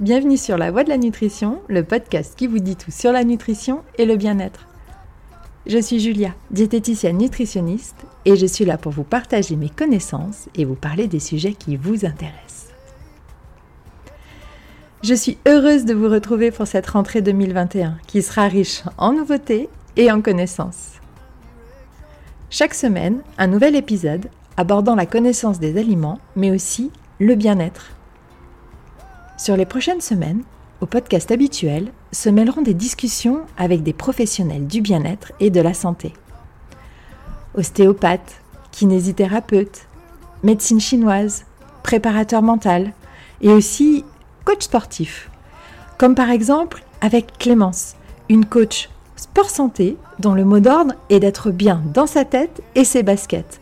Bienvenue sur La Voie de la Nutrition, le podcast qui vous dit tout sur la nutrition et le bien-être. Je suis Julia, diététicienne nutritionniste, et je suis là pour vous partager mes connaissances et vous parler des sujets qui vous intéressent. Je suis heureuse de vous retrouver pour cette rentrée 2021 qui sera riche en nouveautés et en connaissances. Chaque semaine, un nouvel épisode abordant la connaissance des aliments, mais aussi le bien-être. Sur les prochaines semaines, au podcast habituel, se mêleront des discussions avec des professionnels du bien-être et de la santé. Ostéopathes, kinésithérapeutes, médecine chinoise, préparateur mental et aussi coach sportif. Comme par exemple avec Clémence, une coach sport santé dont le mot d'ordre est d'être bien dans sa tête et ses baskets,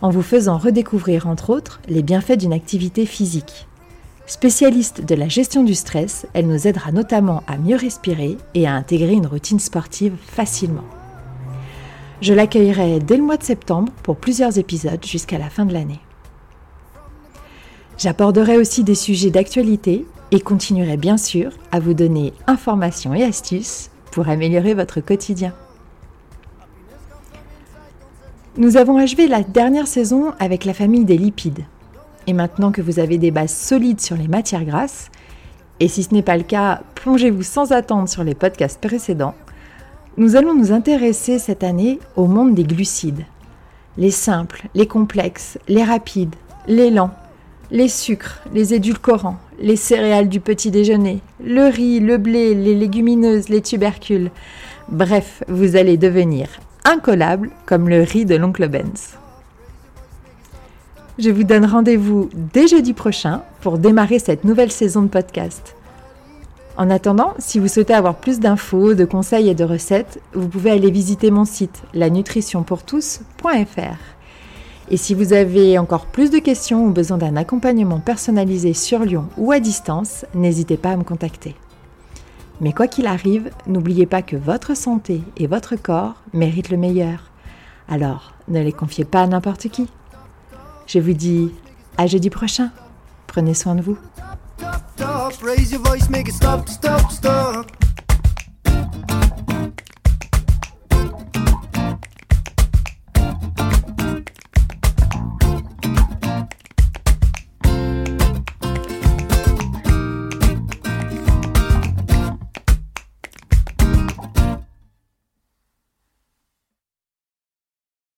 en vous faisant redécouvrir entre autres les bienfaits d'une activité physique. Spécialiste de la gestion du stress, elle nous aidera notamment à mieux respirer et à intégrer une routine sportive facilement. Je l'accueillerai dès le mois de septembre pour plusieurs épisodes jusqu'à la fin de l'année. J'aborderai aussi des sujets d'actualité et continuerai bien sûr à vous donner informations et astuces pour améliorer votre quotidien. Nous avons achevé la dernière saison avec la famille des lipides. Et maintenant que vous avez des bases solides sur les matières grasses, et si ce n'est pas le cas, plongez-vous sans attendre sur les podcasts précédents, nous allons nous intéresser cette année au monde des glucides. Les simples, les complexes, les rapides, les lents, les sucres, les édulcorants, les céréales du petit déjeuner, le riz, le blé, les légumineuses, les tubercules. Bref, vous allez devenir incollable comme le riz de l'oncle Benz. Je vous donne rendez-vous dès jeudi prochain pour démarrer cette nouvelle saison de podcast. En attendant, si vous souhaitez avoir plus d'infos, de conseils et de recettes, vous pouvez aller visiter mon site lanutritionpourtous.fr. Et si vous avez encore plus de questions ou besoin d'un accompagnement personnalisé sur Lyon ou à distance, n'hésitez pas à me contacter. Mais quoi qu'il arrive, n'oubliez pas que votre santé et votre corps méritent le meilleur. Alors, ne les confiez pas à n'importe qui. Je vous dis à jeudi prochain. Prenez soin de vous.